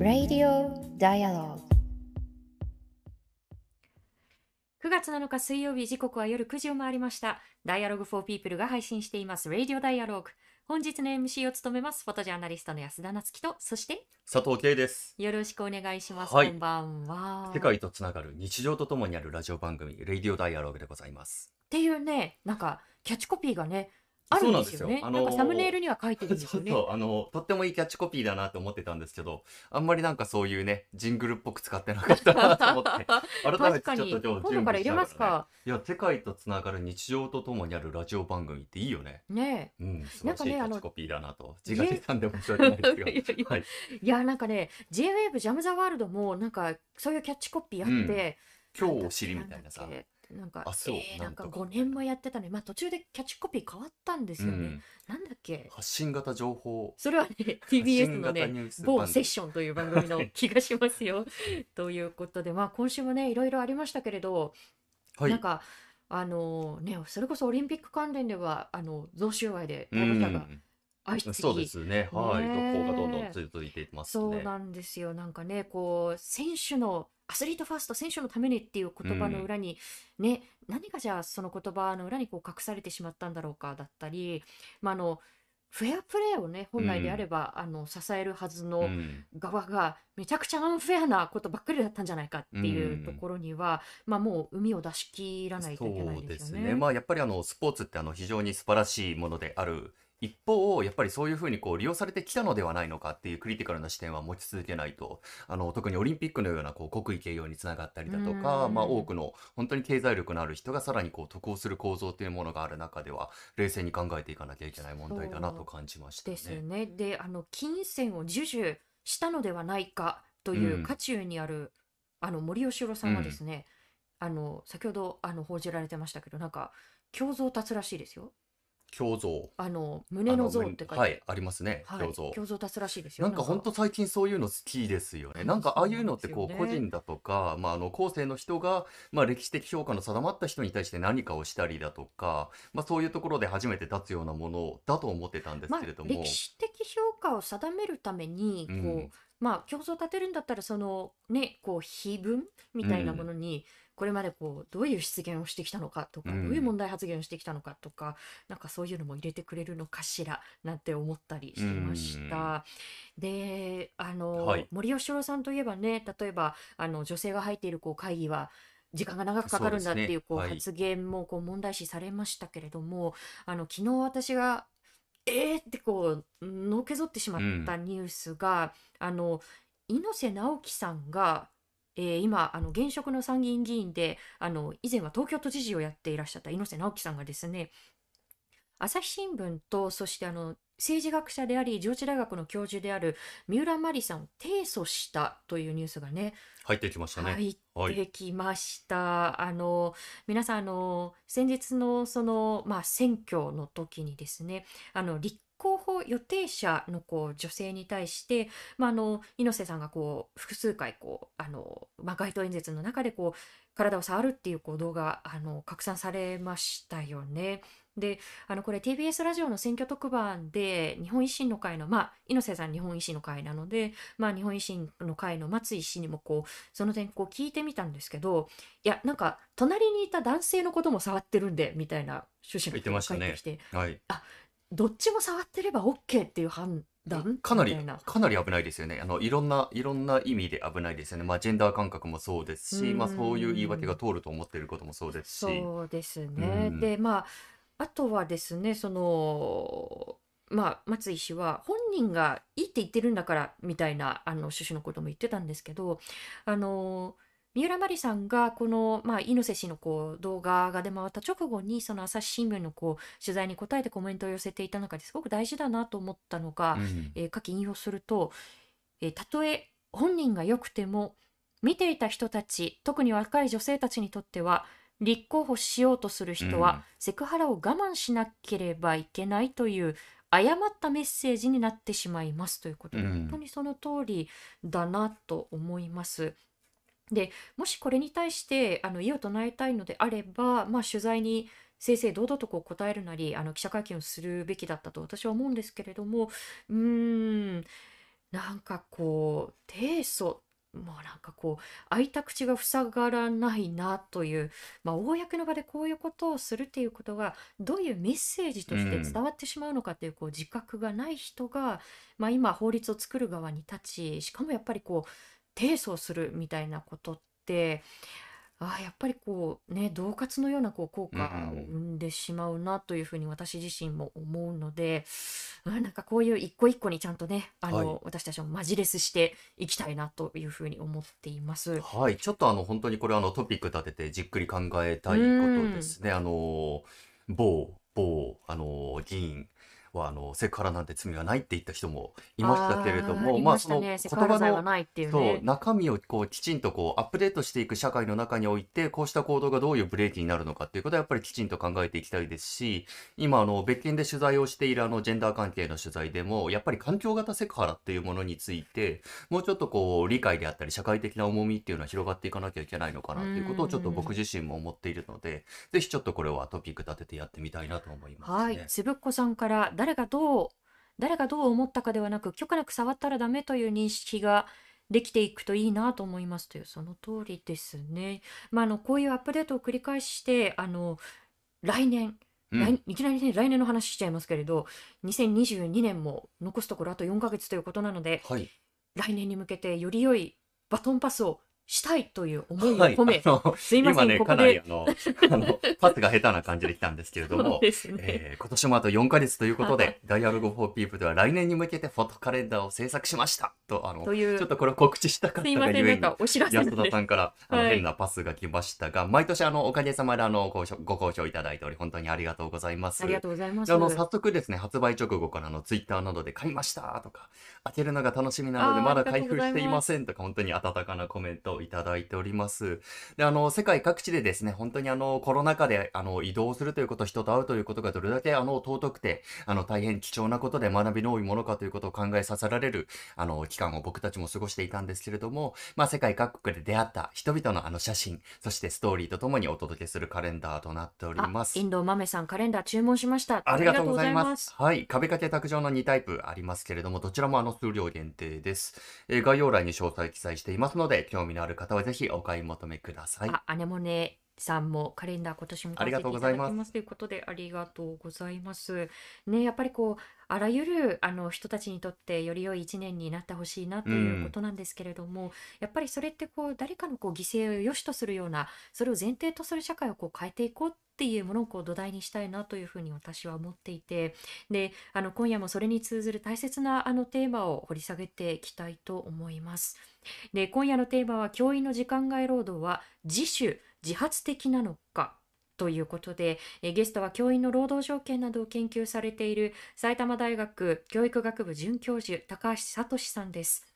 Radio Dialogue 9月7日水曜日時刻は夜9時を回りました。Dialogue for People が配信しています Radio Dialogue。本日の MC を務めますフォトジャーナリストの安田なつきと、そして佐藤圭です。よろしくお願いします。はいこんばんは。世界とつながる日常とともにあるラジオ番組、レイディオダイアログでございます。っていうね、なんかキャッチコピーがね、あるんですよね。よあのーサムネイルには書いてるんですよね。あの、とってもいいキャッチコピーだなと思ってたんですけど、あんまりなんかそういうね、ジングルっぽく使ってなかったなと思って、改め確かに。てちょっと今日準備しら、ね、ますか。いや、世界とつながる日常とともにあるラジオ番組っていいよね。ねうん、素晴らしいキなんかねあのャッチコピーだなと。自画自賛で申し訳ないです いやいけど。やはい。いや、なんかね、J-Wave ジャムザワールドも、なんか、そういうキャッチコピーあって、今日を知りみたいなさなんか、あそうえーなんかなんとか5年もやってたね。まあ途中でキャッチコピー変わったんですよね。うん、なんだっけ？発信型情報それはね、発 TBS 信のね、某セッションという番組の気がしますよ。ということで、まあ今週もね、いろいろありましたけれど、はいなんか、あのね、それこそオリンピック関連では、あの、贈収賄でう逮捕者がん相次ぎ、そうですね。はい。ねえがどんどん続いていますね。そうなんですよ。なんかね、こう、選手の、アスリートファースト、選手のためにっていう言葉の裏に、ね、何がじゃあその言葉の裏にこう隠されてしまったんだろうかだったり、まあ、あの、フェアプレーをね、本来であれば、あの、支えるはずうのん側が、めちゃくちゃアンフェアなことばっかりだったんじゃないかっていううんところには、まあもう海を出し切らないといけないそうでよね。ですすね。まあやっぱりあのスポーツってあの非常に素晴らしいものである一方、やっぱりそういうふうにこう利用されてきたのではないのかっていうクリティカルな視点は持ち続けないと、あの特にオリンピックのようなこう国威慶揚につながったりだとか、うんまあ多くの本当に経済力のある人がさらにこう得をする構造っていうものがある中では、冷静に考えていかなきゃいけない問題だなと感じましたね。ですね。で、あの、金銭を授受したのではないかといううん渦中にある、あの、森喜朗さんはですね、あの、先ほど、あの、報じられてましたけど、なんか、胸像を立つらしいですよ。胸像。あの、胸の像って書いて。はい、ありますね。はい胸像。胸像立つらしいですよ。なんか本当最近そういうの好きですよね。なんかああいうのってこう個人だとか、まああの後世の人が、まあ歴史的評価の定まった人に対して何かをしたりだとか、まあそういうところで初めて立つようなものだと思ってたんですまあけれども。歴史的評価を定めるために、こう、うんまあ、競争を立てるんだったら、そのね、こう、碑文みたいなものに、これまでこう、どういう失言をしてきたのかとか、うん。どういう問題発言をしてきたのかとか、なんかそういうのも入れてくれるのかしら、なんて思ったりしました。で、あの、はい。森喜朗さんといえばね、例えば、あの、女性が入っているこう会議は、時間が長くかかるんだっていうこう発言もこう問題視されましたけれども、あの昨日私がえーってこうのけぞってしまったニュースが、あの猪瀬直樹さんが、えー今あの現職の参議院議員であの以前は東京都知事をやっていらっしゃった猪瀬直樹さんがですね朝日新聞とそしてあの政治学者であり上智大学の教授である三浦真理さんを提訴したというニュースがね入ってきましたね。入はいってきました。あの皆さんあの先日のそのまあ選挙の時にですね、あの立候補予定者のこう女性に対して、まああの猪瀬さんがこう複数回こうあのまあ街頭演説の中でこう体を触るっていうこう動画あの拡散されましたよね。で、あのこれ TBS ラジオの選挙特番で日本維新の会のまあ猪瀬さん日本維新の会なので、まあ日本維新の会の松井氏にもこうその点こう聞いてみたんですけどいやなんか隣にいた男性のことも触ってるんでみたいな趣旨の言ってましたね返ってきて、はい。どっちも触ってれば OK っていう判断？かなりかなり危ないですよね。あの、いろんな、いろんな意味で危ないですよね。まあ、ジェンダー感覚もそうですし、うんまあ、そういう言い訳が通ると思っていることもそうですし。そうですね、うんでまああとはですねそのまあ松井氏は本人がいいって言ってるんだからみたいなあの趣旨のことも言ってたんですけどあの三浦真理さんがこの、まあ、猪瀬氏のこう動画が出回った直後にその朝日新聞のこう取材に答えてコメントを寄せていた中ですごく大事だなと思ったのが、うん。えー下記引用すると、えーたとえ本人が良くても見ていた人たち特に若い女性たちにとっては立候補しようとする人は、うん。セクハラを我慢しなければいけないという誤ったメッセージになってしまいますということで、うん。本当にその通りだなと思います。でもしこれに対してあの異を唱えたいのであれば、まあ、取材に正々堂々とこう答えるなりあの記者会見をするべきだったと私は思うんですけれどもうーんなんかこう提訴もうなんかこう開いた口が塞がらないなという、まあ、公の場でこういうことをするっていうことがどういうメッセージとして伝わってしまうのかっていうこう自覚がない人が、まあ、今法律を作る側に立ちしかもやっぱりこう提訴するみたいなことってああやっぱりこうね恫喝のようなこう効果を生んでしまうなというふうに私自身も思うので、うん、なんかこういう一個一個にちゃんとねあの、はい、私たちもマジレスしていきたいなというふうに思っています。はいちょっとあの本当にこれあのトピック立ててじっくり考えたいことですね。あの某某あの議員はあのセクハラなんて罪はないって言った人もいましたけれども、まあその言葉のそう中身をこうきちんとこうアップデートしていく社会の中においてこうした行動がどういうブレーキになるのかっていうことはやっぱりきちんと考えていきたいですし今あの別件で取材をしているあのジェンダー関係の取材でもやっぱり環境型セクハラっていうものについてもうちょっとこう理解であったり社会的な重みっていうのは広がっていかなきゃいけないのかなっていうことをちょっと僕自身も思っているのでぜひちょっとこれはトピック立ててやってみたいなと思います、ね、はい。つぶっこさんから誰がどう誰がどう思ったかではなく許可なく触ったらダメという認識ができていくといいなと思いますというその通りですね。まあ、あのこういうアップデートを繰り返してあの来年うん、いきなりね来年の話しちゃいますけれど2022年も残すところあと4ヶ月ということなので、はい、来年に向けてより良いバトンパスをしたいという思いを込め、はい、すいません、ね、ここで。あのあのパスが下手な感じで来たんですけれども、ね。えー、今年もあと4か月ということで、ダイアログフォーピープでは来年に向けてフォトカレンダーを制作しました。と、あの、ちょっとこれを告知したかったがゆえに、安田さんからあの、はい、変なパスが来ましたが、毎年あの、おかげさまであのご、ご好評いただいており、本当にありがとうございます。ありがとうございます。あの、早速ですね、発売直後からのツイッターなどで買いましたとか、開けるのが楽しみなのでまだ開封していませんとか、本当に温かなコメントをいただいております。で、あの、世界各地でですね、本当にあの、コロナ禍で、あの、移動するということ、人と会うということがどれだけ、あの、尊くて、あの、大変貴重なことで学びの多いものかということを考えさせられる、あの、期間を僕たちも過ごしていたんですけれども、まあ、世界各国で出会った人々のあの写真、そしてストーリーとともにお届けするカレンダーとなっております。インド豆さん、カレンダー注文しました。ありがとうございます。はい。壁掛け卓上の2タイプありますけれども、どちらもあの、数量限定です。えー、概要欄に詳細記載していますので、興味のある方はぜひお買い求めください。あ、アネモネさんもカレンダー今年もありがとうございますということでありがとうございます。ね、やっぱりこうあらゆるあの人たちにとってより良い一年になってほしいなということなんですけれども、うん、やっぱりそれってこう誰かのこう犠牲を良しとするようなそれを前提とする社会をこう変えていこうってていうものをこう土台にしたいなというふうに私は思っていてであの今夜もそれに通ずる大切なあのテーマを掘り下げていきたいと思います。で今夜のテーマは教員の時間外労働は自主自発的なのかということで、えゲストは教員の労働条件などを研究されている埼玉大学教育学部准教授高橋聡さんです。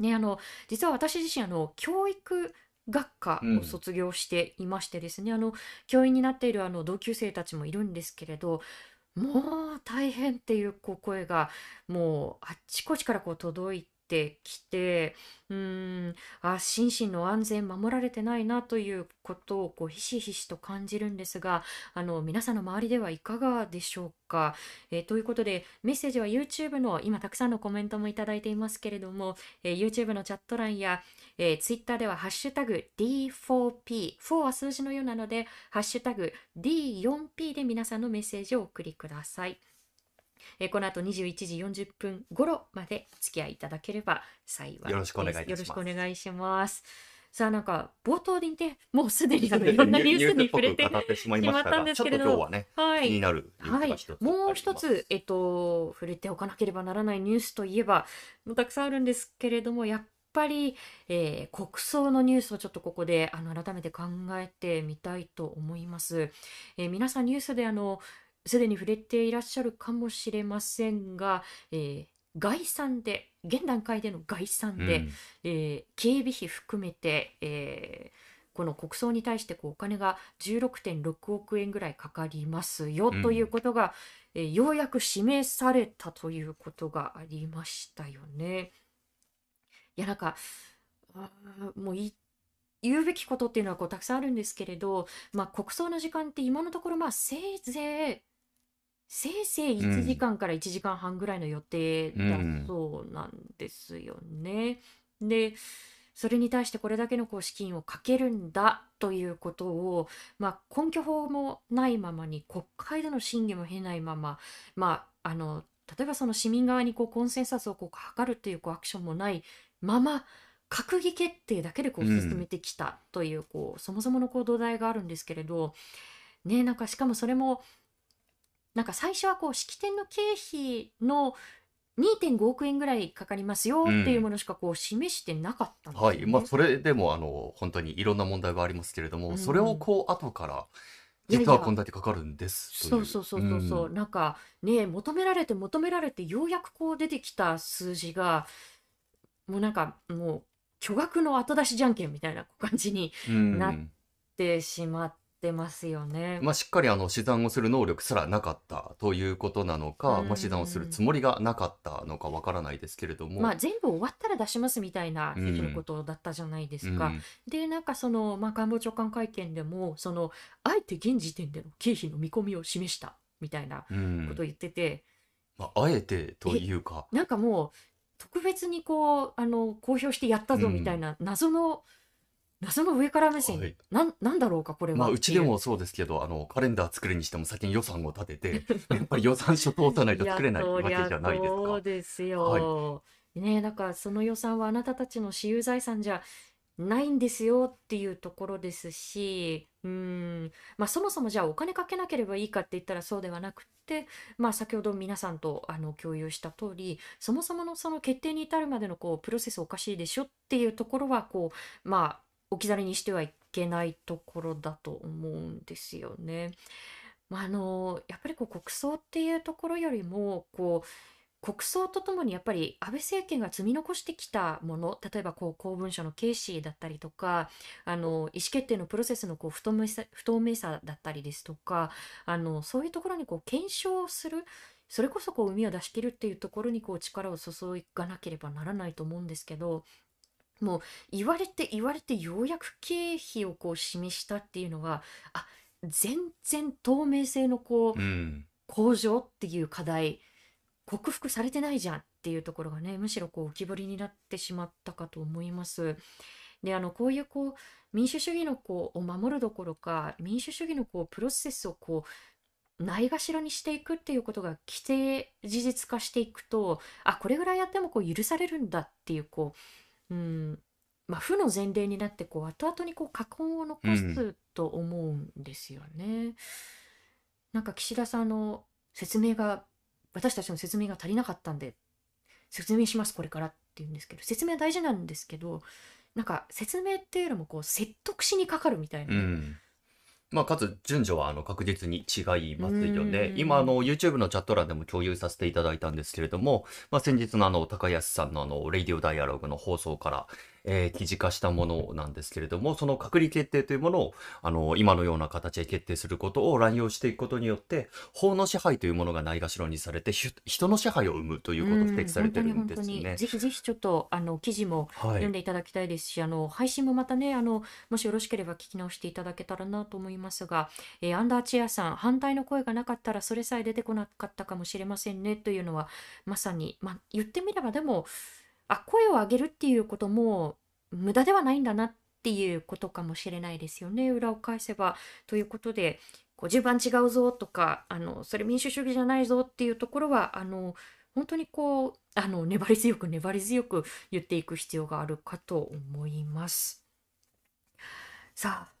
ね、あの実は私自身あの教育学科を卒業していましてですね、うん、あの教員になっているあの同級生たちもいるんですけれどもう大変っていうこう声がもうあっちこちからこう届いてきてうんあ心身の安全守られてないなということをこうひしひしと感じるんですがあの皆さんの周りではいかがでしょうか、えー、ということでメッセージは YouTube の今たくさんのコメントもいただいていますけれども、えー、YouTube のチャット欄や、えー、Twitter ではハッシュタグ D4P 4は数字のようなのでハッシュタグ D4P で皆さんのメッセージをお送りください。えこの後21時40分頃までお付き合いいただければ幸いよろしくお願いします。よろしくお願いします。さあなんか冒頭にねもうすでにあの いろんなニュースに触れてしまったんですけれど、はね、はい、気になるはい、もう一つえっと触れておかなければならないニュースといえばたくさんあるんですけれどもやっぱり、えー、国葬のニュースをちょっとここであの改めて考えてみたいと思います。えー、皆さんニュースであのすでに触れていらっしゃるかもしれませんが、えー、概算で現段階での概算で、うん、えー、警備費含めて、えーこの国葬に対してこうお金が16.6億円ぐらいかかりますよということが、うん、えー、ようやく示されたということがありましたよね。いやなんかもう言うべきことっていうのはこうたくさんあるんですけれど、まあ、国葬の時間って今のところまあせいぜいせいぜい1時間から1時間半ぐらいの予定だそうなんですよね。でそれに対してこれだけのこう資金をかけるんだということを、まあ、根拠法もないままに国会での審議も経ないまま、まあ、あの例えばその市民側にこうコンセンサスをこう図るっていうこうアクションもないまま閣議決定だけでこう進めてきたという,、こうそもそものこう土台があるんですけれど、ね、なんかしかもそれもなんか最初はこう式典の経費の2.5億円ぐらいかかりますよっていうものしかこう示してなかったんですはい。よね。まあ、それでも、あの、本当にいろんな問題がありますけれども、うそれをん。こう、後から、実はこんや、だけかかるんですとそういう。そうそううそうそう、ん。なんかね、求められて求められてようやくこう出てきた数字が、もうなんかもう巨額の後出しじゃんけんみたいな感じにうなっん。てしまってますよね。まあ、しっかりあの、試算をする能力すらなかったということなのうか、まあ、試算をするん。つもりがなかったのかわからないですけれどまも、あ全部終わったら出しますみたいな。ことだったじゃないですか。うん。で、なんかその、まあ、官房長官会見でも、その、あえて現時点での経費の見込みを示したみたいなうことをん。言ってて、まあ、あえてとえ、いうか、なんかもう、特別にこう、あの、公表してやったうぞみたいん。な謎の、謎の上から目は線、い。なん、なんだろうか、これまあ、はっていう。うちでもそうですけど、あの、カレンダー作るにしても先に予算を立てて、やっぱり予算書通さないと作れないわけじゃないですそか。うですはい。よ。ねえ、だからその予算はあなたたちの私有財産じゃないんですよっていうところですし、うーん、まあそもそもじゃあお金かけなければいいかって言ったらそうではなくて、まあ先ほど皆さんとあの共有した通り、そもそものその決定に至るまでのこうプロセスおかしいでしょっていうところはこう、まあ置き去りにしてはいけないところだと思うんですよね。まあ、あのやっぱりこう国葬っていうところよりもこう国葬とともにやっぱり安倍政権が積み残してきたもの例えばこう公文書の軽視だったりとかあの意思決定のプロセスのこう不透明さ不透明さだったりですとかあのそういうところにこう検証するそれこそこう海を出し切るっていうところにこう力を注がなければならないと思うんですけどもう言われて言われてようやく経費をこう示したっていうのがあ全然透明性のこううん。向上っていう課題克服されてないじゃんっていうところがねむしろこう浮き彫りになってしまったかと思います。であのこういうこう民主主義のこうを守るどころか民主主義のこうプロセスをこうないがしろにしていくっていうことが規定事実化していくとあこれぐらいやってもこう許されるんだっていうこう、うんまあ、負の前例になってこう後々にこう禍根を残。すと思うんですよね。なんか岸田さんの説明が私たちの説明が足りなかったんで説明しますこれからって言うんですけど説明は大事なんですけどなんか説明っていうよりもこう説得しにかかるみたいな。うん。まあ、かつ、順序は、あの、確実に違いうますよね。ー今、あんの、YouTube のチャット欄でも共有させていただいたんですけれども、まあ、先日のあの、高安さんのあの、レイディオダイアログの放送から、えー記事化したものなんですけれども、その閣議決定というものを、あの、今のような形で決定することを乱用していくことによって、法の支配というものがないがしろにされて、ひ人の支配を生むということを指摘されてるんですね。ぜひぜひちょっとあの記事もはい。読んでいただきたいですし、あの配信もまたね、あのもしよろしければ聞き直していただけたらなと思いますが、えーアンダーチェアさん、反対の声がなかったらそれさえ出てこなかったかもしれませんねというのは、まさに、まあ、言ってみればでも、あ、声を上げるっていうことも無駄ではないんだなっていうことかもしれないですよね、裏を返せば。ということで、こう順番違うぞとか、あのそれ民主主義じゃないぞっていうところは、あの本当にこうあの粘り強く粘り強く言っていく必要があるかと思います。さあ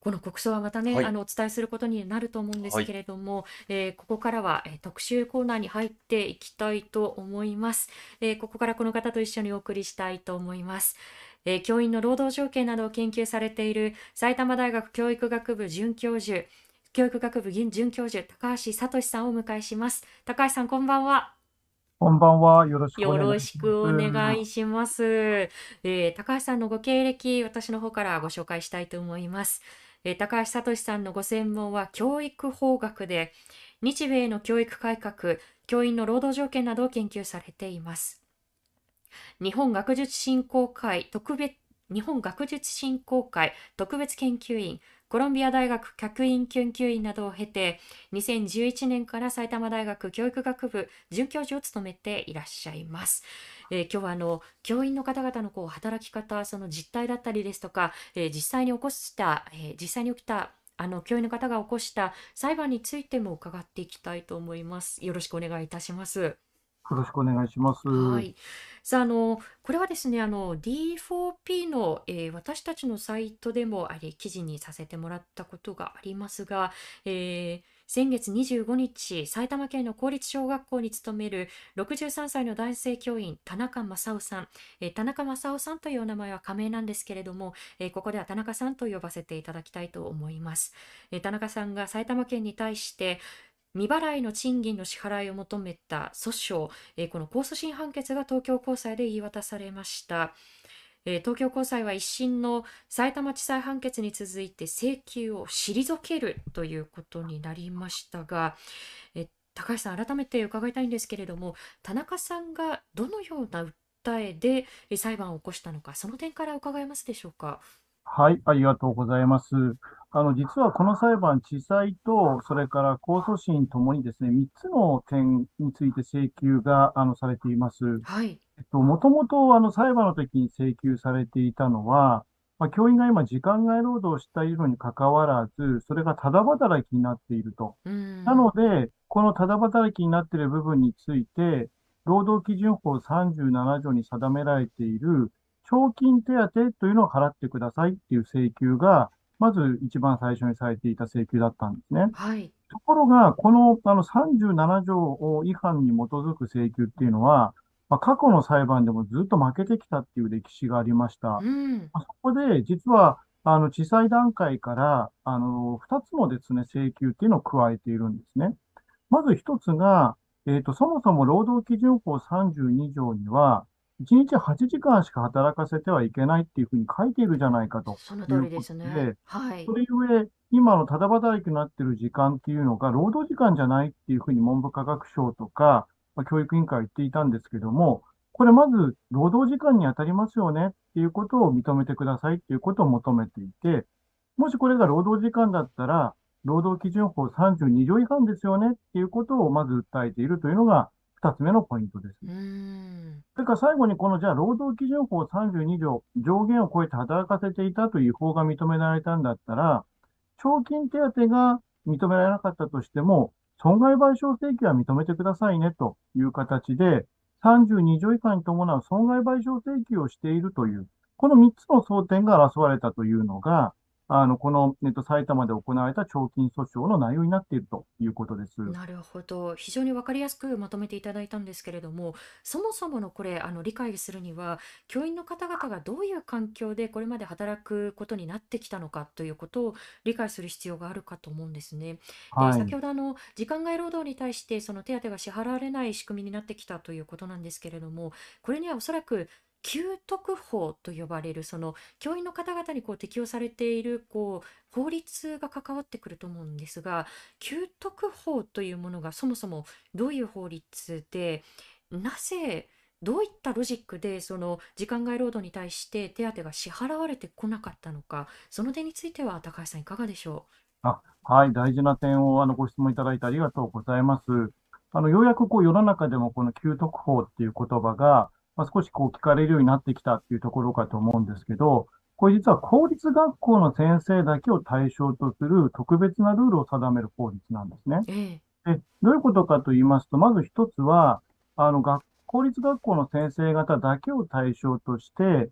この国葬はまたね、はい。あのお伝えすることになると思うんですはい。けれども、えーここからは、えー特集コーナーに入っていきたいと思います。えーここからこの方と一緒にお送りしたいと思います。えー教員の労働条件などを研究されている埼玉大学教育学部准教授、教育学部准教授、高橋聡さんをお迎えします。高橋さん、こんばんは。こんばんは。よろしくおよろ願いしましくお願す。いします。えー高橋さんのご経歴、私の方からご紹介したいと思います。えー高橋聡さんのご専門は教育法学で、日米の教育改革、教員の労働条件などを研究されています。日本学術振興会特別日本学術振興会特別研究員コロンビア大学客員研究員などを経て2011年から埼玉大学教育学部准教授を務めていらっしゃいます。えー今日はあの教員の方々のこう働き方その実態だったりですとか、えー実際に起こした、えー実際に起きたあの教員の方が起こした裁判についても伺っていきたいと思います。よろしくお願いいたします。よろしくお願いします。はい。さあ、あの、これはですね、あの、D4P の、えー私たちのサイトでもあれ、記事にさせてもらったことがありますが、えー先月25日、埼玉県の公立小学校に勤める63歳の男性教員、田中正夫さん。え田中正夫さんというお名前は仮名なんですけれども、えここでは田中さんと呼ばせていただきたいと思います。え田中さんが埼玉県に対して、未払いの賃金の支払いを求めた訴訟、えーこの控訴審判決が東京高裁で言い渡されました。えー東京高裁は一審の埼玉地裁判決に続いて請求を退けるということになりましたが、えー高橋さん、改めて伺いたいんですけれども、田中さんがどのような訴えでえ裁判を起こしたのか、その点から伺えますでしょうか？はい、ありがとうございます。あの、実はこの裁判、地裁と、それから控訴審ともにですね、3つの点について請求が、あの、されています。はい。えっと、もともと、あの、裁判の時に請求されていたのは、まあ、教員が今、時間外労働をしているのに関わらず、それがただ働きになっていると。うん。なので、このただ働きになっている部分について、労働基準法37条に定められている賞金手当というのを払ってくださいっていう請求が、まず一番最初にされていた請求だったんですね。はい。ところが、このあの37条違反に基づく請求っていうのは、まあ、過去の裁判でもずっと負けてきたっていう歴史がありました。うん。まあそこで、実は、あの、地裁段階から、あの、二つのですね、請求っていうのを加えているんですね。まず一つが、えっと、そもそも労働基準法32条には、1日8時間しか働かせてはいけないっていうふうに書いているじゃないかと。その通りですねで。はいそ。れゆえ、今のただ働きになっている時間っていうのが、労働時間じゃないっていうふうに文部科学省とか、まあ教育委員会は言っていたんですけども、これまず労働時間に当たりますよねっていうことを認めてくださいっていうことを求めていて、もしこれが労働時間だったら、労働基準法32条違反ですよねっていうことをまず訴えているというのが二つ目のポイントです。うん。それから最後にこのじゃあ労働基準法32条上限を超えて働かせていたという違法が認められたんだったら、賞金手当が認められなかったとしても、損害賠償請求は認めてくださいねという形で、32条以下に伴う損害賠償請求をしているという、この3つの争点が争われたというのが、あの、この、えっと、埼玉で行われた懲金訴訟の内容になっているということです。なるほど。非常に分かりやすくまとめていただいたんですけれども、そもそものこれ、あの理解するには、教員の方々がどういう環境でこれまで働くことになってきたのかということを理解する必要があるかと思うんですね。で、はい。先ほどあの時間外労働に対してその手当が支払われない仕組みになってきたということなんですけれども、これにはおそらく給特法と呼ばれるその教員の方々にこう適用されているこう法律が関わってくると思うんですが、給特法というものがそもそもどういう法律で、なぜどういったロジックでその時間外労働に対して手当が支払われてこなかったのか、その点については高橋さんいかがでしょう？あはい、大事な点をあのご質問いただいてありがとうございます。あの、ようやくこう世の中でもこの給特法っていう言葉が、まあ、少しこう聞かれるようになってきたっていうところかと思うんですけど、これ実は公立学校の先生だけを対象とする特別なルールを定める法律なんですね。で、どういうことかと言いますと、まず一つは、あの、学、公立学校の先生方だけを対象として、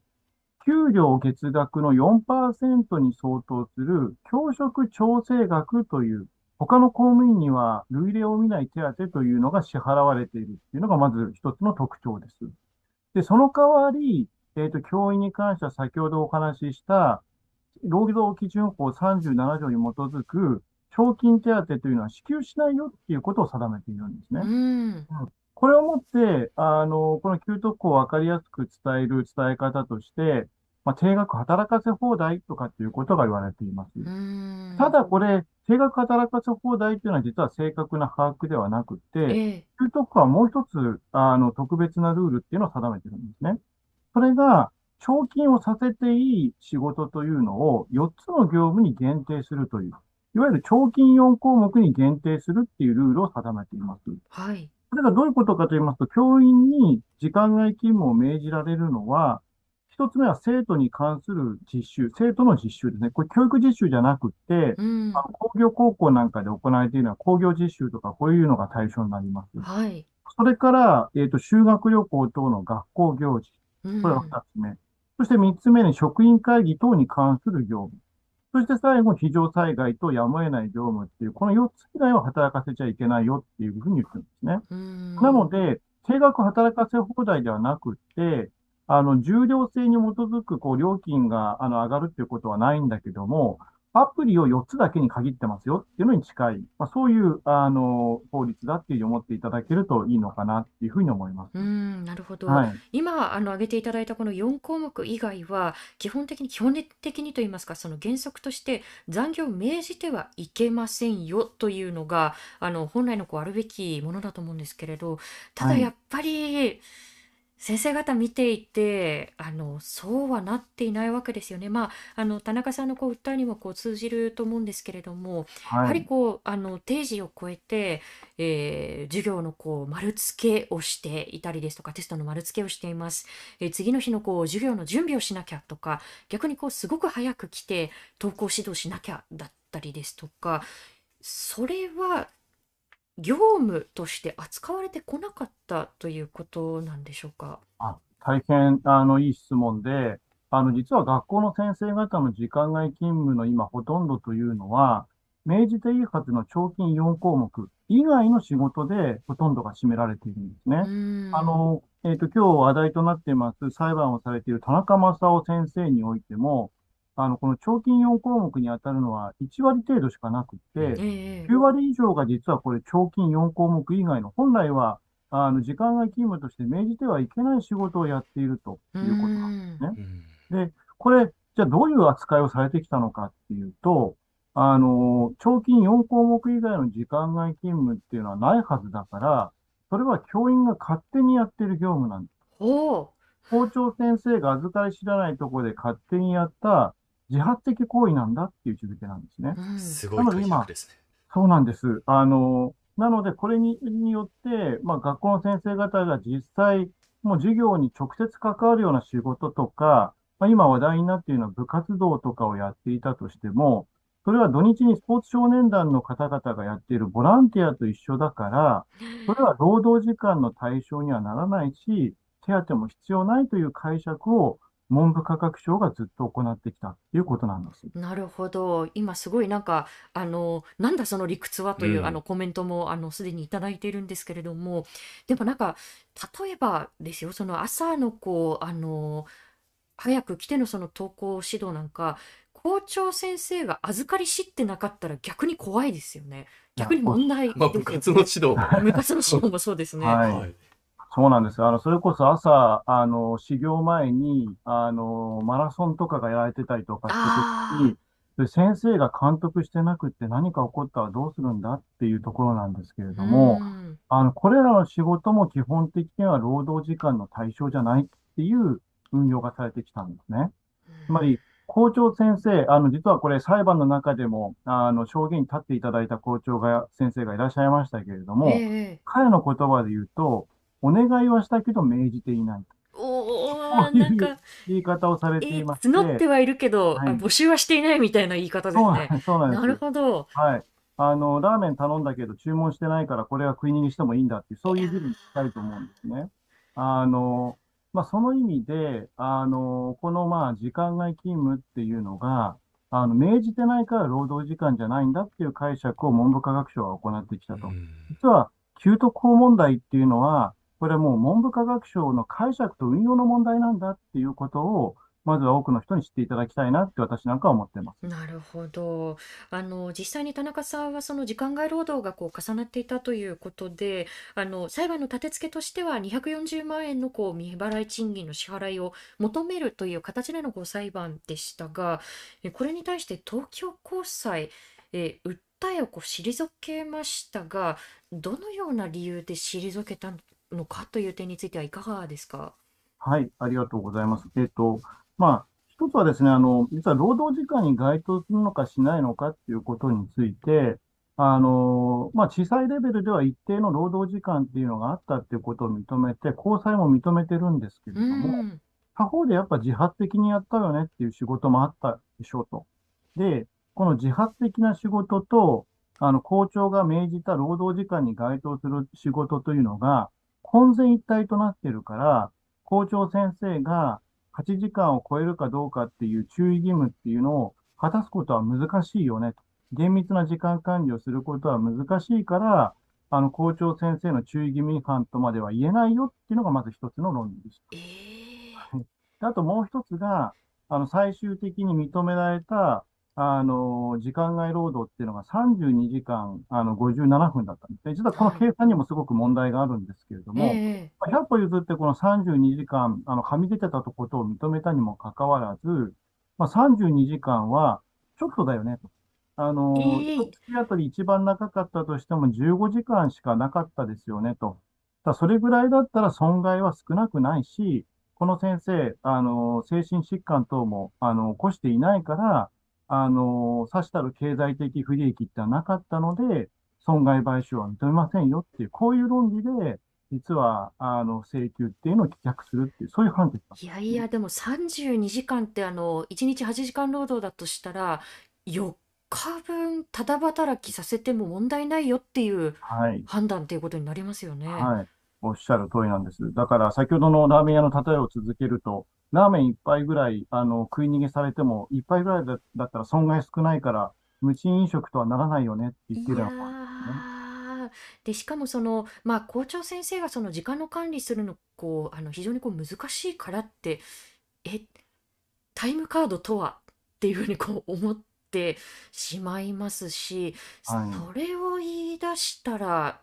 給料月額の4%に相当する教職調整額という、他の公務員には類例を見ない手当というのが支払われているっていうのがまず一つの特徴です。で、その代わり、えっと、教員に関しては先ほどお話しした、労働基準法37条に基づく賞金手当というのは支給しないよっていうことを定めているんですえ。うね。ん。これをもって、あの、この給特法を分かりやすく伝える伝え方として、まあ、定額働かせ放題とかっていうことが言われています。うん。ただこれ、定額働かせ放題っていうのは実は正確な把握ではなくて、ええ。給特法はもう一つ、あの、特別なルールっていうのを定めてるんですね。それが、貯金をさせていい仕事というのを4つの業務に限定するという、いわゆる貯金4項目に限定するっていうルールを定めています。はい。これがどういうことかと言いますと、教員に時間外勤務を命じられるのは、一つ目は生徒に関する実習、生徒の実習ですね。これ教育実習じゃなくて、うん。あの工業高校なんかで行われているのは工業実習とかこういうのが対象になります。はい。それから、えっ、と、修学旅行等の学校行事。うんこれが二つ目。そして三つ目に職員会議等に関する業務。そして最後、非常災害とやむを得ない業務っていう、この四つ以外は働かせちゃいけないよっていうふうに言ってるんですね。うんなので、定額働かせ放題ではなくって、あの、重量制に基づく、こう、料金が、あの、上がるっていうことはないんだけども、アプリを4つだけに限ってますよっていうのに近い、まあ、そういう、あの、法律だっていうふうに思っていただけるといいのかなっていうふうに思います。うん、なるほど。はい。今あの挙げていただいたこの4項目以外は基本的に基本的にといいますかその原則として残業を命じてはいけませんよというのがあの本来のこうあるべきものだと思うんですけれどただはいやっぱり先生方見ていてあのそうはなっていないわけですよね。まああの田中さんのこう訴えにもこう通じると思うんですけれどもやははい。りこうあの定時を超えて、えー授業のこう丸付けをしていたりですとかテストの丸付けをしています、えー次の日のこう授業の準備をしなきゃとか逆にこうすごく早く来て登校指導しなきゃだったりですとかそれは業務として扱われてこなかったということなんでしょうか？あ、大変、あの、いい質問で、あの、実は学校の先生方の時間外勤務の今ほとんどというのは、命じていいはずの貯金4項目以外の仕事でほとんどが占められているんですね。うんあの、えっと、今日話題となっています裁判をされている田中正夫先生においても、あの、この貯金4項目に当たるのは1割程度しかなくって、ええ9割以上が実はこれ貯金4項目以外の本来は、あの、時間外勤務として命じてはいけない仕事をやっているとういうことなんですね。うん。で、これ、じゃあどういう扱いをされてきたのかっていうと、あの、貯金4項目以外の時間外勤務っていうのはないはずだから、それは教員が勝手にやってる業務なんです。校長先生が預かり知らないところで勝手にやった自発的行為なんだっていう位置づけなんですね。うんすごい解釈ですね。そうなんです。あの、なので、これにによって、まあ、学校の先生方が実際、もう授業に直接関わるような仕事とか、まあ、今話題になっているような部活動とかをやっていたとしても、それは土日にスポーツ少年団の方々がやっているボランティアと一緒だから、それは労働時間の対象にはならないし、手当も必要ないという解釈を文部科学省がずっと行ってきたということなんです。なるほど。今すごいなんか、あの、なんだその理屈はという、うんあのコメントも、あの、すでにいただいているんですけれども、でもなんか、例えばですよ、その朝のこう、あの、早く来てのその登校指導なんか、校長先生が預かり知ってなかったら逆に怖いですよね。逆に問題まあ、ですよ部活の指導も。部活の指導もそうですね。はいはいそうなんです。あの、それこそ朝、あの、始業前に、あの、マラソンとかがやられてたりとかした時に、で先生が監督してなくって何か起こったらどうするんだっていうところなんですけれども、うんあの、これらの仕事も基本的には労働時間の対象じゃないっていう運用がされてきたんですね。つまり、校長先生、あの、実はこれ裁判の中でも、あの、証言に立っていただいた校長が、先生がいらっしゃいましたけれども、ええ彼の言葉で言うと、お願いはしたけど命じていないおそういうーなんか、言い方をされてえいまして、募ってはいるけど、はいあ募集はしていないみたいな言い方ですね。そうなんです。なるほど。はい。あの、ラーメン頼んだけど注文してないからこれは食い逃げしてもいいんだっていう、そういうふうにしたいと思うんですね。あの、まあ、その意味で、あの、このまあ、時間外勤務っていうのが、あの、命じてないから労働時間じゃないんだっていう解釈を文部科学省は行ってきたと。うん実は、給特法問題っていうのは、これはもう文部科学省の解釈と運用の問題なんだっていうことを、まずは多くの人に知っていただきたいなって私なんかは思ってます。なるほど。あの、実際に田中さんはその時間外労働がこう重なっていたということで、あの、裁判の立て付けとしては240万円のこう未払い賃金の支払いを求めるという形でのこう裁判でしたが、えこれに対して東京高裁、え訴えをこう退けましたが、どのような理由で退けたのかという点についてはいかがですか？はい、ありがとうございます。えっと、まあ、一つはですね、あの、実は労働時間に該当するのかしないのかっていうことについて、あの、まあ、小さいレベルでは一定の労働時間っていうのがあったっていうことを認めて、高裁も認めてるんですけれども、他方でやっぱ自発的にやったよねっていう仕事もあったでしょうと。で、この自発的な仕事と、あの、校長が命じた労働時間に該当する仕事というのが、混然一体となっているから、校長先生が8時間を超えるかどうかっていう注意義務っていうのを果たすことは難しいよねと。厳密な時間管理をすることは難しいから、あの、校長先生の注意義務違反とまでは言えないよっていうのがまず一つの論理でした。えー、あともう一つが、あの、最終的に認められた、あの、時間外労働っていうのが32時間、あの、57分だったんですね。実はこの計算にもすごく問題があるんですけれども、えー、100歩譲ってこの32時間、あの、はみ出てたことを認めたにもかかわらず、まあ、32時間はちょっとだよねと。あの、一月あたり一番長かったとしても15時間しかなかったですよねと。だそれぐらいだったら損害は少なくないし、この先生、あの、精神疾患等も、あの、起こしていないから、あの、さしたる経済的不利益ってはなかったので、損害賠償は認めませんよっていう、こういう論理で、実は、あの、請求っていうのを棄却するっていう、そういう判決いやいや、でも32時間って、あの、1日8時間労働だとしたら、4日分ただ働きさせても問題ないよっていう判断っていうことになりますよね。はい。おっしゃる通りなんです。だから、先ほどのラーメン屋の例えを続けると、ラーメン一杯ぐらい、あの、食い逃げされても、一杯ぐらいだだったら損害少ないから、無賃飲食とはならないよねって言ってるのね。でしかもその、まあ、校長先生がその時間の管理するのこうあの非常にこう難しいからってえタイムカードとはっていうふうにこう思ってしまいますし、はい、それを言い出したら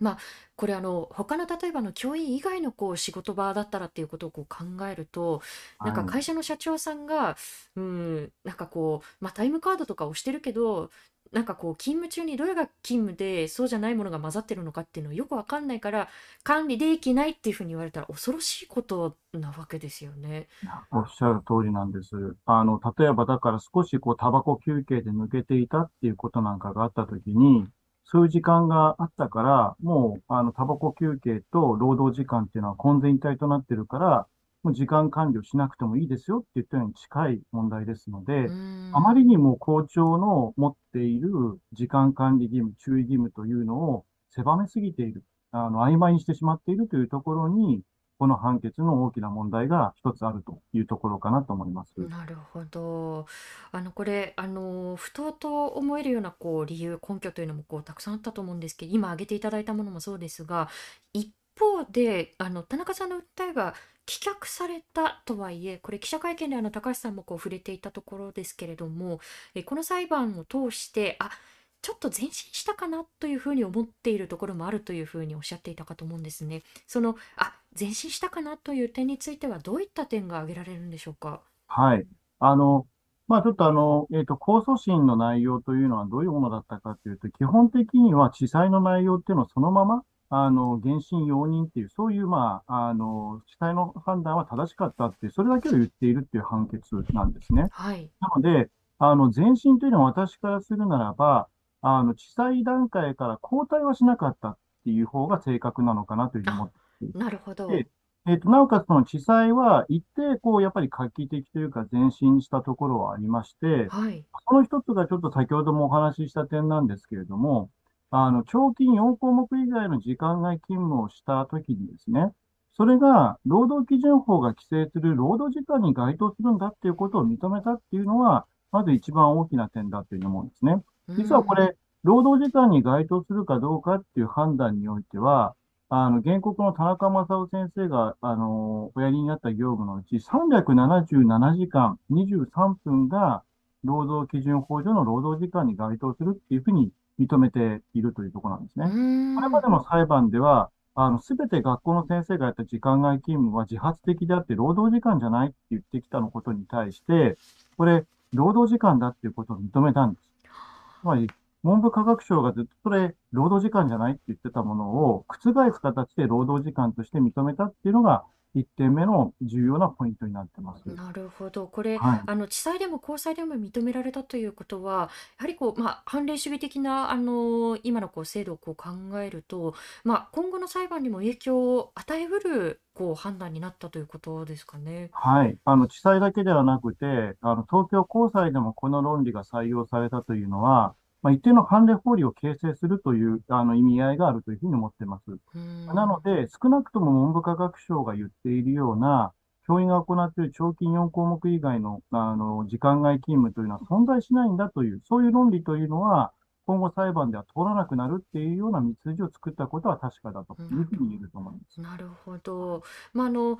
まあこれあの他の例えばの教員以外のこう仕事場だったらっていうことをこう考えるとなんか会社の社長さんがうんなんかこうまあタイムカードとか押してるけどなんかこう勤務中にどれが勤務でそうじゃないものが混ざってるのかっていうのよくわかんないから管理できないっていうふうに言われたら恐ろしいことなわけですよね。おっしゃる通りなんです。あの、例えばだから少しこうタバコ休憩で抜けていたっていうことなんかがあったときに、そういう時間があったから、もう、あの、タバコ休憩と労働時間っていうのは混然一体となってるから、もう時間管理をしなくてもいいですよって言ったように近い問題ですので、あまりにも校長の持っている時間管理義務、注意義務というのを狭めすぎている、あの、曖昧にしてしまっているというところに、この判決の大きな問題が一つあるというところかなと思います。なるほど。あのこれあの不当と思えるようなこう理由根拠というのもこうたくさんあったと思うんですけど、今挙げていただいたものもそうですが、一方であの田中さんの訴えが棄却されたとはいえ、これ記者会見であの高橋さんもこう触れていたところですけれども、えこの裁判を通してあちょっと前進したかなというふうに思っているところもあるというふうにおっしゃっていたかと思うんですね。そのあ前進したかなという点についてはどういった点が挙げられるんでしょうか？はい。あの、まあちょっとあの、えっ、ー、と、控訴審の内容というのはどういうものだったかというと、基本的には地裁の内容っていうのをそのまま、あの、原審容認っていう、そういう、まあ、あの、地裁の判断は正しかったっていう、それだけを言っているっていう判決なんですね。はい。なので、あの、前進というのは私からするならば、あの、地裁段階から交代はしなかったっていう方が正確なのかなというふうに思っていなるほど。で、えっ、ー、と、なおかつその地裁は一定、こう、やっぱり画期的というか前進したところはありまして、はい。その一つがちょっと先ほどもお話しした点なんですけれども、あの、長金4項目以外の時間外勤務をしたときにですね、それが労働基準法が規制する労働時間に該当するんだっていうことを認めたっていうのは、まず一番大きな点だというふうに思うんですね。実はこれ、労働時間に該当するかどうかっていう判断においては、あの、原告の田中正夫先生が、あの、おやりになった業務のうち377時間23分が労働基準法上の労働時間に該当するっていうふうに認めているというところなんですね。これまでの裁判では、あの、すべて学校の先生がやった時間外勤務は自発的であって労働時間じゃないって言ってきたのことに対して、これ、労働時間だっていうことを認めたんです。つまり、文部科学省がずっとそれ、労働時間じゃないって言ってたものを、覆す形で労働時間として認めたっていうのが、1点目の重要なポイントになってます。なるほど。これ、はい。あの、地裁でも高裁でも認められたということは、やはりこう、まあ、判例主義的な、あの、今のこう制度をこう考えると、まあ、今後の裁判にも影響を与えうる、こう、判断になったということですかね。はい。あの、地裁だけではなくて、あの、東京高裁でもこの論理が採用されたというのは、まあ、一定の判例法理を形成するという、あの、意味合いがあるというふうに思ってます。うなのん。で、少なくとも文部科学省が言っているような、教員が行っている長期4項目以外の、あの、時間外勤務というのは存在しないんだという、そういう論理というのは、今後裁判では通らなくなるっていうような道筋を作ったことは確かだというふうに言えると思います。なるほど。まあ、あの、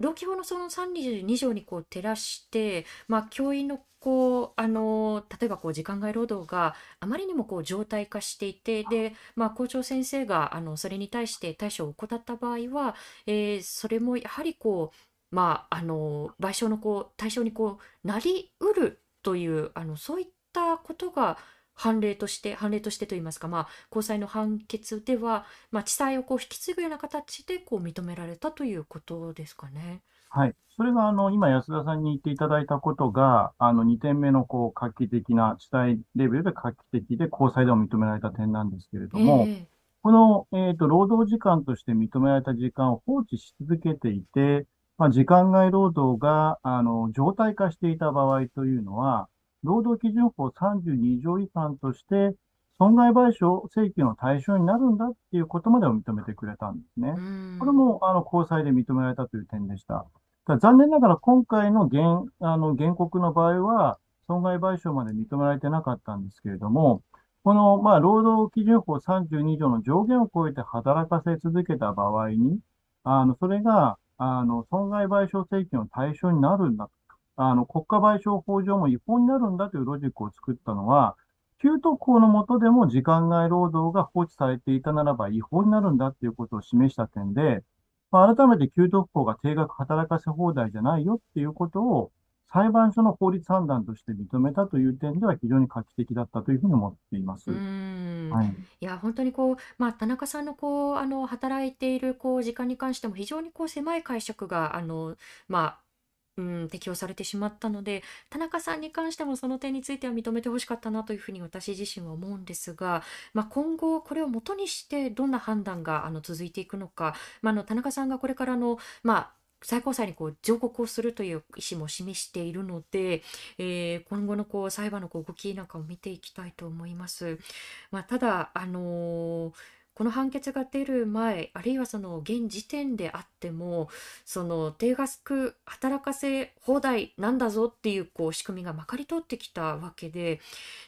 労基法のその32条にこう照らして、まあ、教員のこう、あの、例えばこう時間外労働があまりにもこう常態化していて、で、まあ、校長先生があのそれに対して対処を怠った場合は、えーそれもやはりこう、まあ、あの、賠償のこう対象にこうなりうるという、あの、そういったことが、判例として、判例としてといいますか、まあ、高裁の判決では、まあ、地裁をこう引き継ぐような形でこう認められたということですかね。はい。それが、あの、今安田さんに言っていただいたことが、あの、2点目の、こう、画期的な、地裁レベルで画期的で、高裁でも認められた点なんですけれども、ええこの、えっと、労働時間として認められた時間を放置し続けていて、まあ、時間外労働が、あの、常態化していた場合というのは、労働基準法32条違反として、損害賠償請求の対象になるんだっていうことまでを認めてくれたんですね。うんこれも、あの、高裁で認められたという点でした。ただ残念ながら今回の原、あの、原告の場合は、損害賠償まで認められてなかったんですけれども、この、まあ、労働基準法32条の上限を超えて働かせ続けた場合に、あの、それが、あの、損害賠償請求の対象になるんだ。あの、国家賠償法上も違法になるんだというロジックを作ったのは、給特法の下でも時間外労働が放置されていたならば違法になるんだということを示した点で、まあ、改めて給特法が定額働かせ放題じゃないよっていうことを裁判所の法律判断として認めたという点では非常に画期的だったというふうに思っています。うんはい。いや本当にこう、まあ、田中さんのこうあの働いているこう時間に関しても非常にこう狭い解釈があの、まあうん、適用されてしまったので田中さんに関してもその点については認めてほしかったなというふうに私自身は思うんですが、まあ、今後これを元にしてどんな判断があの続いていくのか、まあ、あの田中さんがこれからの、まあ、最高裁にこう上告をするという意思も示しているので、えー今後のこう裁判のこう動きなんかを見ていきたいと思います。まあ、ただ、あのーこの判決が出る前、あるいはその現時点であっても、その定額働かせ放題なんだぞっていうこう仕組みがまかり通ってきたわけで、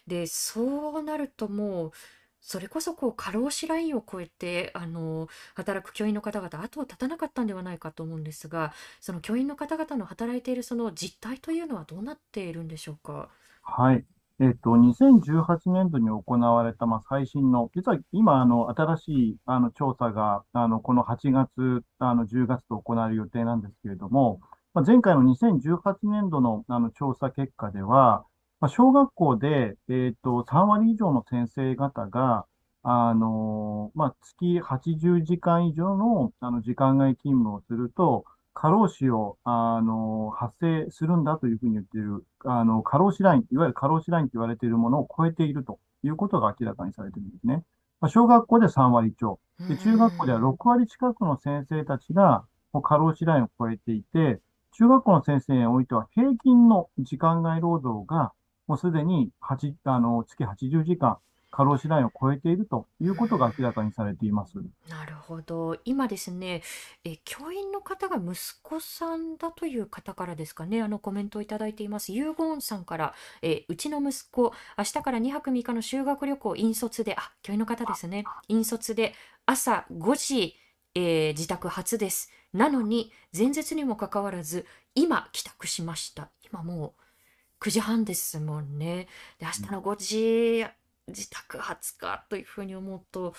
で、そうなるともう、それこそこう過労死ラインを超えて、あの、働く教員の方々、後を絶たなかったんではないかと思うんですが、その教員の方々の働いているその実態というのはどうなっているんでしょうか？はい。えっと、2018年度に行われた、まあ、最新の、実は今、あの、新しい、あの、調査が、あの、この8月、あの、10月と行われる予定なんですけれども、まあ、前回の2018年度の、あの、調査結果では、まあ、小学校で、えっと、3割以上の先生方が、あの、まあ、月80時間以上の、あの、時間外勤務をすると、過労死を、あの、発生するんだというふうに言っている、あの、過労死ライン、いわゆる過労死ラインと言われているものを超えているということが明らかにされているんですね。まあ、小学校で3割超。で、中学校では6割近くの先生たちが、もう過労死ラインを超えていて、中学校の先生においては平均の時間外労働が、もうすでに8、あの、月80時間、過労死ラインを超えているということが明らかにされています。なるほど。今ですね、え、教員の方が息子さんだという方からですかね、あのコメントをいただいています。ユーゴーンさんから、え、うちの息子、明日から2泊3日の修学旅行、引率で、あ、教員の方ですね、引率で朝5時、えー自宅初です。なのに、前日にもかかわらず、今帰宅しました。今もう9時半ですもんね。で、明日の5時、自宅初かというふうに思うと、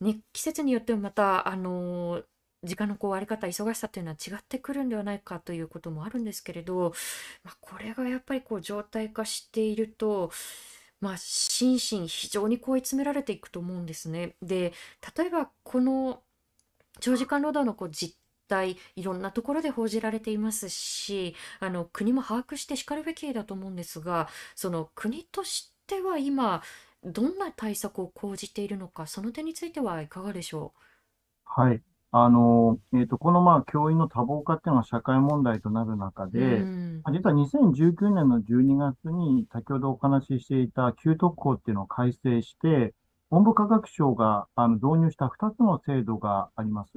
ね、季節によってもまた、あのー時間のこう割り方、忙しさというのは違ってくるんではないかということもあるんですけれど、まあ、これがやっぱりこう状態化していると、まあ、心身非常に追い詰められていくと思うんですね。で、例えばこの長時間労働のこう実態いろんなところで報じられていますしあの国も把握してしかるべきだと思うんですがその国としては今どんな対策を講じているのかその点についてはいかがでしょはい。あの、えっと、このまあ、教員の多忙化っていうのは社会問題となる中う。うで、ん、まあ実は2019年の12月に先ほどお話ししていた給特法っていうのを改正して、文部科学省があの導入した2つの制度があります。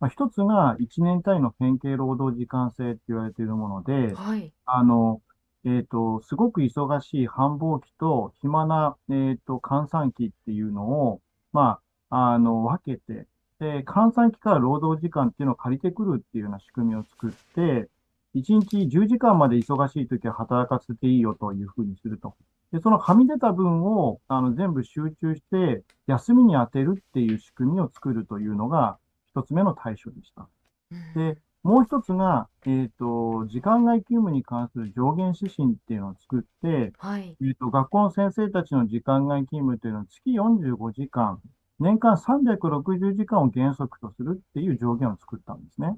まあ、1つが1年単位の変形労働時間制って言われているもので、はい。あの、えっと、すごく忙しい繁忙期と暇な、えっと、閑散期っていうのを、まあ、あの、分けて、で、閑散期から労働時間っていうのを借りてくるっていうような仕組みを作って、1日10時間まで忙しい時は働かせていいよというふうにすると。で、そのはみ出た分を、あの、全部集中して、休みに当てるっていう仕組みを作るというのが、一つ目の対処でした。うんで、もう一つが、えっと、時間外勤務に関する上限指針っていうのを作って、はい。えっと、学校の先生たちの時間外勤務というのは月45時間、年間360時間を原則とするっていう上限を作ったんですね。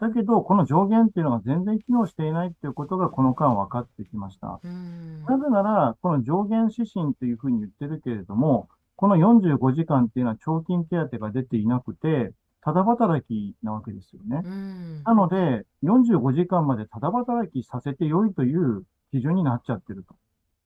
だけど、この上限っていうのが全然機能していないっていうことがこの間分かってきました。うん。なぜなら、この上限指針というふうに言ってるけれども、この45時間っていうのは長勤手当が出ていなくて、ただ働きなわけですよね。うん。なので、45時間までただ働きさせてよいという基準になっちゃってると。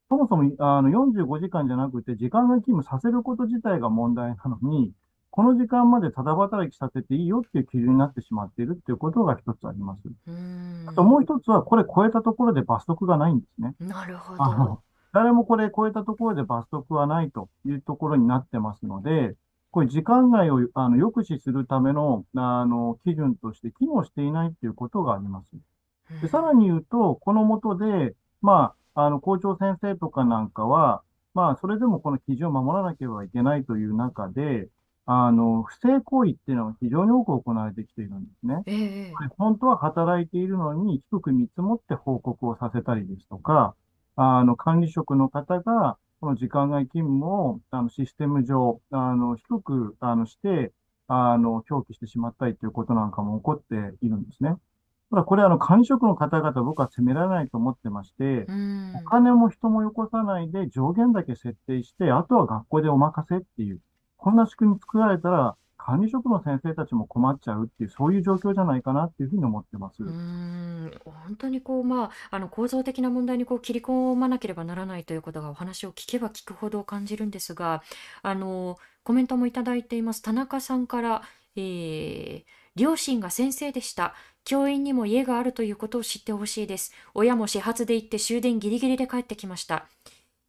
そもそも、あの、45時間じゃなくて、時間外勤務させること自体が問題なのに、この時間までただ働きさせていいよっていう基準になってしまっているっていうことが一つあります。うんあともう一つは、これ超えたところで罰則がないんですね。なるほど。誰もこれ超えたところで罰則はないというところになってますので、これ時間外をあの抑止するためのあの基準として機能していないということがあります。で、さらに言うと、この下で、まあ、あの、校長先生とかなんかは、まあ、それでもこの基準を守らなければいけないという中で、あの、不正行為っていうのが非常に多く行われてきているんですね。ええこれ本当は働いているのに低く見積もって報告をさせたりですとか、あの、管理職の方が、この時間外勤務を、あの、システム上、あの、低く、あの、して、あの、表記してしまったりということなんかも起こっているんですね。ただ、これ、あの、管理職の方々、僕は責められないと思ってまして、うん。お金も人もよこさないで上限だけ設定して、あとは学校でお任せっていう、こんな仕組み作られたら、管理職の先生たちも困っちゃうっていう、そういう状況じゃないかなっていうふうに思ってます。うん、本当にこう、まあ、あの構造的な問題にこう切り込まなければならないということがお話を聞けば聞くほど感じるんですが、あのコメントもいただいています。田中さんから、えー両親が先生でした。教員にも家があるということを知ってほしいです。親も始発で行って終電ギリギリで帰ってきました。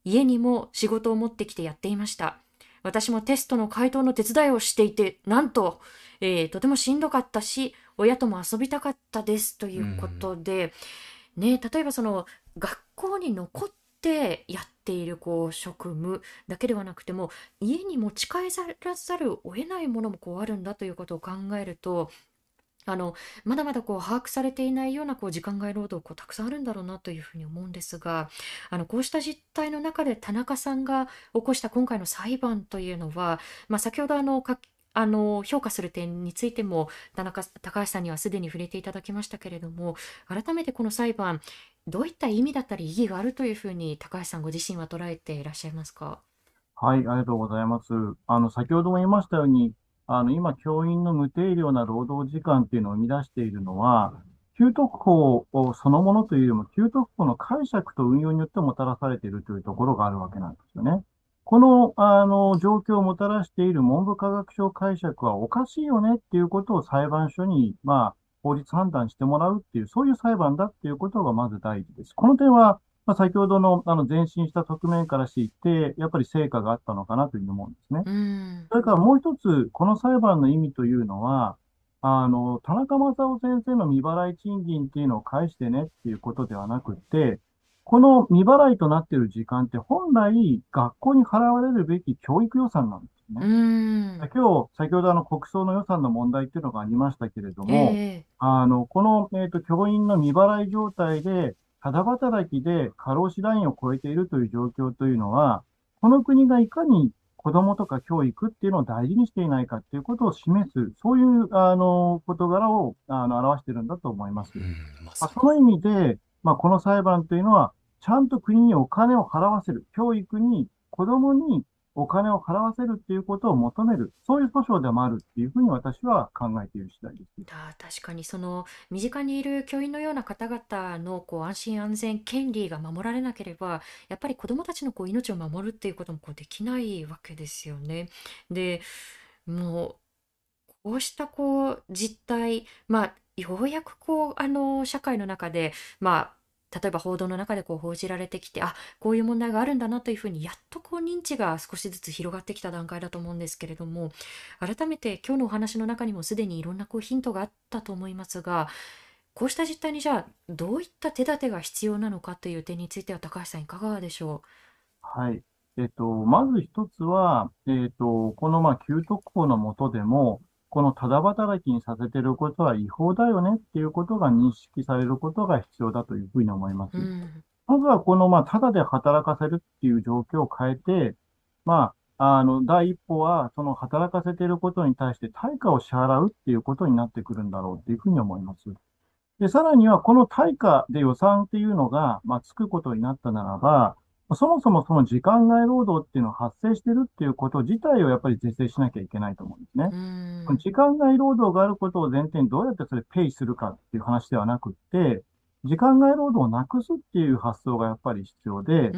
家にも仕事を持ってきてやっていました。私もテストの回答の手伝いをしていて、なんと、えーとてもしんどかったし、親とも遊びたかったですということで、ね、例えばその学校に残ってやっているこう職務だけではなくても家に持ち帰らざるを得ないものもこうあるんだということを考えるとあのまだまだこう把握されていないようなこう時間外労働こうたくさんあるんだろうなというふうに思うんですがあのこうした実態の中で田中さんが起こした今回の裁判というのは、まあ、先ほどあのかあの評価する点についても田中高橋さんにはすでに触れていただきましたけれども改めてこの裁判どういった意味だったり意義があるというふうに高橋さんご自身は捉えていらっしゃいますか？はい、ありがとうございます。あの、先ほども言いましたように、あの、今、教員の無定量な労働時間っていうのを生み出しているのは、給特法をそのものというよりも、給特法の解釈と運用によってもたらされているというところがあるわけなんですよね。この、あの、状況をもたらしている文部科学省解釈はおかしいよねっていうことを裁判所に、まあ、法律判断してもらうっていう、そういう裁判だっていうことがまず第一です。この点は、まあ、先ほどの、あの、前進した側面から知って、やっぱり成果があったのかなというふうに思うんですね。うんそれからもう一つ、この裁判の意味というのは、あの、田中正夫先生の未払い賃金っていうのを返してねっていうことではなくて、この未払いとなっている時間って本来学校に払われるべき教育予算なんですうね。ん今日、先ほどあの国葬の予算の問題っていうのがありましたけれども、えあの、この、えっと、教員の未払い状態で、ただ働きで過労死ラインを超えているという状況というのは、この国がいかに子供とか教育っていうのを大事にしていないかっていうことを示す、そういう、あの、事柄を、あの、表しているんだと思います。うん、まあ、その意味で、まあ、この裁判というのは、ちゃんと国にお金を払わせる、教育に、子供にお金を払わせるっていうことを求める、そういう訴訟でもあるっていうふうに私は考えている次第です。確かにその身近にいる教員のような方々のこう安心安全権利が守られなければやっぱり子どもたちのこう命を守るっていうこともこうできないわけですよね。でもうこうしたこう実態まあようやくこうあの社会の中でまあ例えば報道の中でこう報じられてきてあこういう問題があるんだなというふうにやっとこう認知が少しずつ広がってきた段階だと思うんですけれども改めて今日のお話の中にもすでにいろんなこうヒントがあったと思いますがこうした実態にじゃあどういった手立てが必要なのかという点については高橋さんいかがでしょう？はい。えっと、まず一つは、えっと、このまあ、旧特法のもとでも、このただ働きにさせてることは違法だよねっていうことが認識されることが必要だというふうに思います。うん、まずはこの、まあ、ただで働かせるっていう状況を変えて、まあ、あの、第一歩は、その働かせていることに対して対価を支払うっていうことになってくるんだろうっていうふうに思います。で、さらには、この対価で予算っていうのが、まあ、つくことになったならば、そもそもその時間外労働っていうのが発生してるっていうこと自体をやっぱり是正しなきゃいけないと思うんですね。時間外労働があることを前提にどうやってそれペイするかっていう話ではなくって、時間外労働をなくすっていう発想がやっぱり必要で、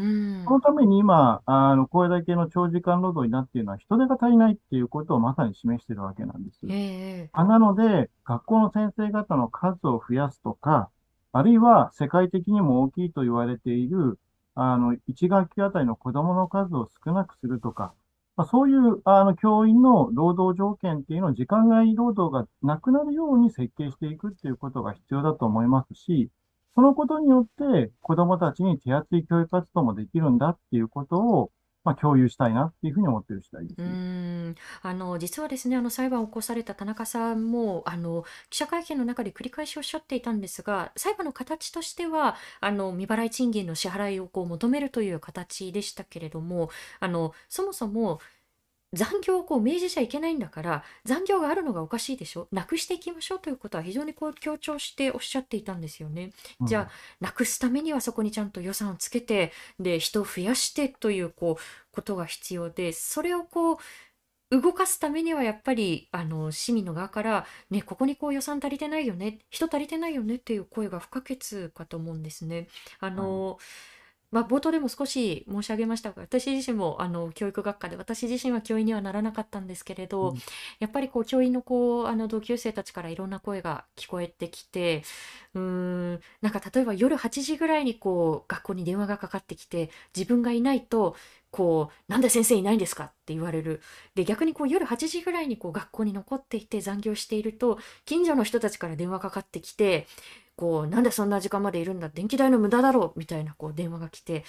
そのために今、あの、これだけの長時間労働になっているのは人手が足りないっていうことをまさに示しているわけなんです。えー、なので、学校の先生方の数を増やすとか、あるいは世界的にも大きいと言われているあの、1学期あたりの子供の数を少なくするとか、まあ、そういう、あの、教員の労働条件っていうのを時間外労働がなくなるように設計していくっていうことが必要だと思いますし、そのことによって子供たちに手厚い教育活動もできるんだっていうことを、まあ、共有したいなっていうふうに思ってる次第です。うんあの実はですねあの裁判を起こされた田中さんもあの記者会見の中で繰り返しおっしゃっていたんですが裁判の形としてはあの未払い賃金の支払いをこう求めるという形でしたけれどもあのそもそも残業をこう命じちゃいけないんだから残業があるのがおかしいでしょなくしていきましょうということは非常にこう強調しておっしゃっていたんですよね。じゃあなくすためにはそこにちゃんと予算をつけてで人を増やしてというこうことが必要でそれをこう動かすためにはやっぱりあの市民の側からねここにこう予算足りてないよね人足りてないよねっていう声が不可欠かと思うんですね。あの、はいまあ、冒頭でも少し申し上げましたが私自身もあの教育学科で私自身は教員にはならなかったんですけれど、うん、やっぱりこう教員のこうあの同級生たちからいろんな声が聞こえてきてうーんなんか例えば夜8時ぐらいにこう学校に電話がかかってきて自分がいないとこう、なんで先生いないんですかって言われる。で、逆にこう夜8時ぐらいにこう学校に残っていて残業していると、近所の人たちから電話かかってきて、こう、なんでそんな時間までいるんだ電気代の無駄だろうみたいなこう電話が来て、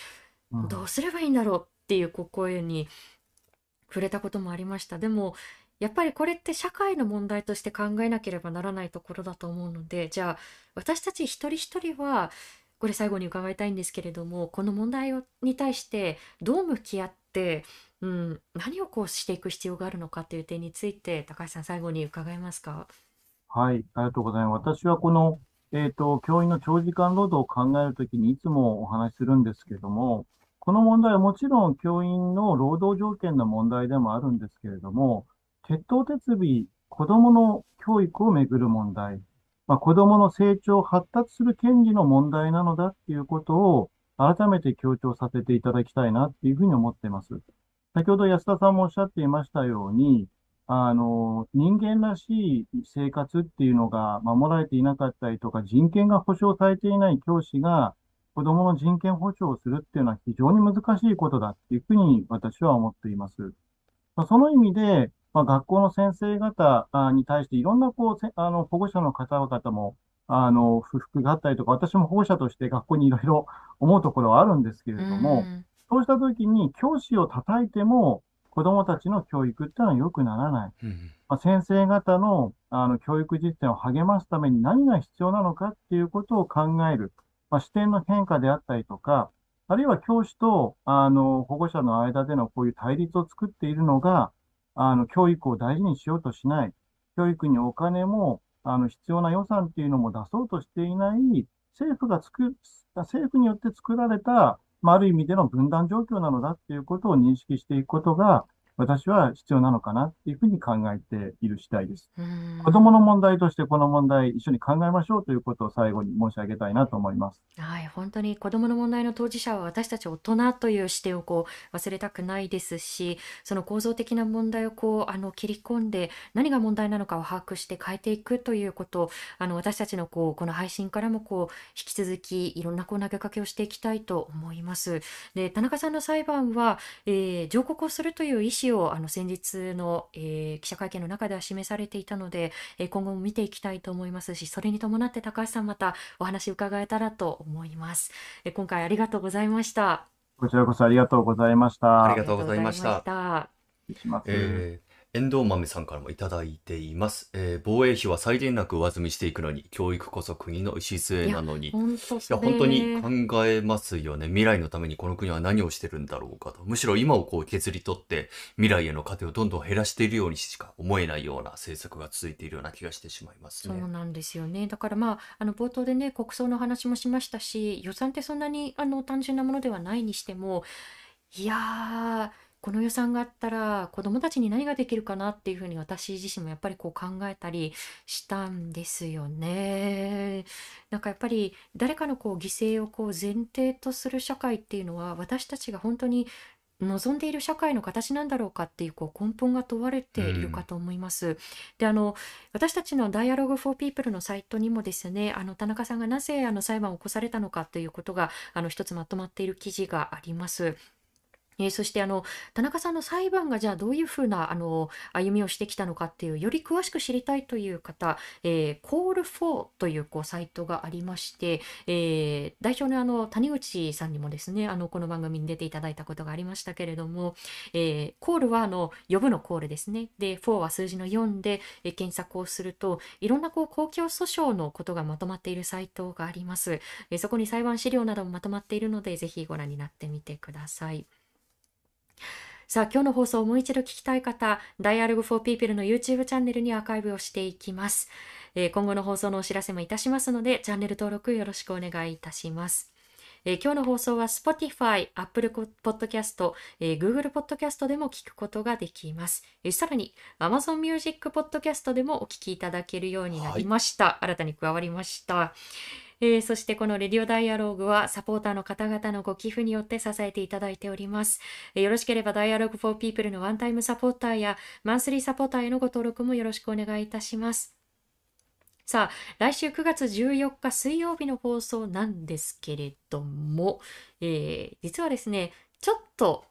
うん、どうすればいいんだろうっていうこう声に触れたこともありました。でも、やっぱりこれって社会の問題として考えなければならないところだと思うので、じゃあ私たち一人一人は、これ最後に伺いたいんですけれども、この問題をに対してどう向き合って、うん、何をこうしていく必要があるのかという点について、高橋さん最後に伺えますか？はい、ありがとうございます。私はこのえっ、ー、と、教員の長時間労働を考えるときにいつもお話しするんですけれども、この問題はもちろん教員の労働条件の問題でもあるんですけれども、鉄頭鉄尾、子供の教育をめぐる問題、まあ、子供の成長、発達する権利の問題なのだっていうことを改めて強調させていただきたいなっていうふうに思っています。先ほど安田さんもおっしゃっていましたように、あの、人間らしい生活っていうのが守られていなかったりとか、人権が保障されていない教師が子供の人権保障をするっていうのは非常に難しいことだっていうふうに私は思っています。まあ、その意味で、まあ、学校の先生方に対していろんなこう、あの、保護者の方々も、あの、不服があったりとか、私も保護者として学校にいろいろ思うところはあるんですけれども、そうしたときに教師を叩いても、子供たちの教育っていうのは良くならない。うん、まあ、先生方のあの教育実践を励ますために何が必要なのかっていうことを考える。まあ、視点の変化であったりとか、あるいは教師と、あの、保護者の間でのこういう対立を作っているのが、あの、教育を大事にしようとしない。教育にお金も、あの、必要な予算っていうのも出そうとしていない、政府が作、政府によって作られた、まあ、ある意味での分断状況なのだっていうことを認識していくことが、私は必要なのかなっていうふうに考えている次第です。子供の問題としてこの問題一緒に考えましょうということを最後に申し上げたいなと思います。はい、本当に子供の問題の当事者は私たち大人という視点をこう忘れたくないですし、その構造的な問題をこうあの切り込んで何が問題なのかを把握して変えていくということをあの私たちのこうこの配信からもこう引き続きいろんなこう投げかけをしていきたいと思います。で、田中さんの裁判は、えー、上告をするという意思をあの先日の、えー、記者会見の中では示されていたので、えー、今後も見ていきたいと思いますし、それに伴って高橋さんまたお話伺えたらと思います。えー、今回ありがとうございました。こちらこそありがとうございました。ありがとうございました。失礼します。えー遠藤豆さんからもいただいています。えー、防衛費は際限なく上積みしていくのに、教育こそ国の礎なのに。いや、本当に考えますよね。未来のためにこの国は何をしてるんだろうかと。むしろ今をこう削り取って、未来への糧をどんどん減らしているようにしか思えないような政策が続いているような気がしてしまいますね。そうなんですよね。だからまあ、あの冒頭でね、国葬の話もしましたし、予算ってそんなにあの単純なものではないにしても、いやー、この予算があったら子どもたちに何ができるかなっていうふうに私自身もやっぱりこう考えたりしたんですよね。なんかやっぱり誰かのこう犠牲をこう前提とする社会っていうのは私たちが本当に望んでいる社会の形なんだろうかっていうこう根本が問われているかと思います。うん、であの私たちの Dialogue for People のサイトにもですねあの田中さんがなぜあの裁判を起こされたのかということがあの一つまとまっている記事があります。えー、そしてあの田中さんの裁判がじゃあどういうふうなあの歩みをしてきたのかっていうより詳しく知りたいという方、えー、Call4 というこうサイトがありまして、えー、代表のあの谷口さんにもですねあのこの番組に出ていただいたことがありましたけれども、えー、コールはあの呼ぶのコールですねで4は数字の4で、えー、検索をするといろんなこう公共訴訟のことがまとまっているサイトがあります、えー、そこに裁判資料などもまとまっているのでぜひご覧になってみてください。さあ、今日の放送をもう一度聞きたい方、Dialogue for People の YouTube チャンネルにアーカイブをしていきます。えー、今後の放送のお知らせもいたしますので、チャンネル登録よろしくお願いいたします。えー、今日の放送は Spotify、Apple Podcast、えー、Google Podcast でも聞くことができます。えー、さらに Amazon Music Podcast でもお聞きいただけるようになりました。はい、新たに加わりました。えー、そしてこのレディオダイアローグはサポーターの方々のご寄付によって支えていただいております。えー、よろしければダイアログフォーピープルのワンタイムサポーターやマンスリーサポーターへのご登録もよろしくお願いいたします。さあ、来週9月14日水曜日の放送なんですけれども、えー、実はですね、ちょっと、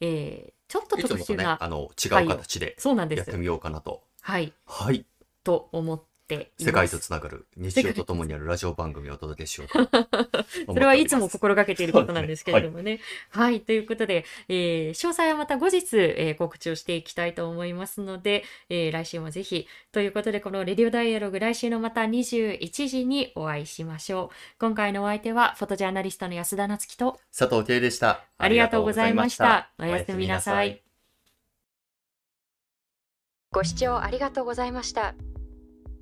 えー、ちょっと特殊な、ね、あの違う形でやってみようかなと。はい。はい。と思って世界とつながる日常とともにあるラジオ番組をお届けしようと それはいつも心がけていることなんですけれどもね。はい、はい、ということで、えー、詳細はまた後日、えー、告知をしていきたいと思いますので、えー、来週もぜひ。ということで、このレディオダイアログ来週のまた21時にお会いしましょう。今回のお相手は、フォトジャーナリストの安田夏樹と佐藤圭でした。ありがとうございました。おやすみなさい。ご視聴ありがとうございました。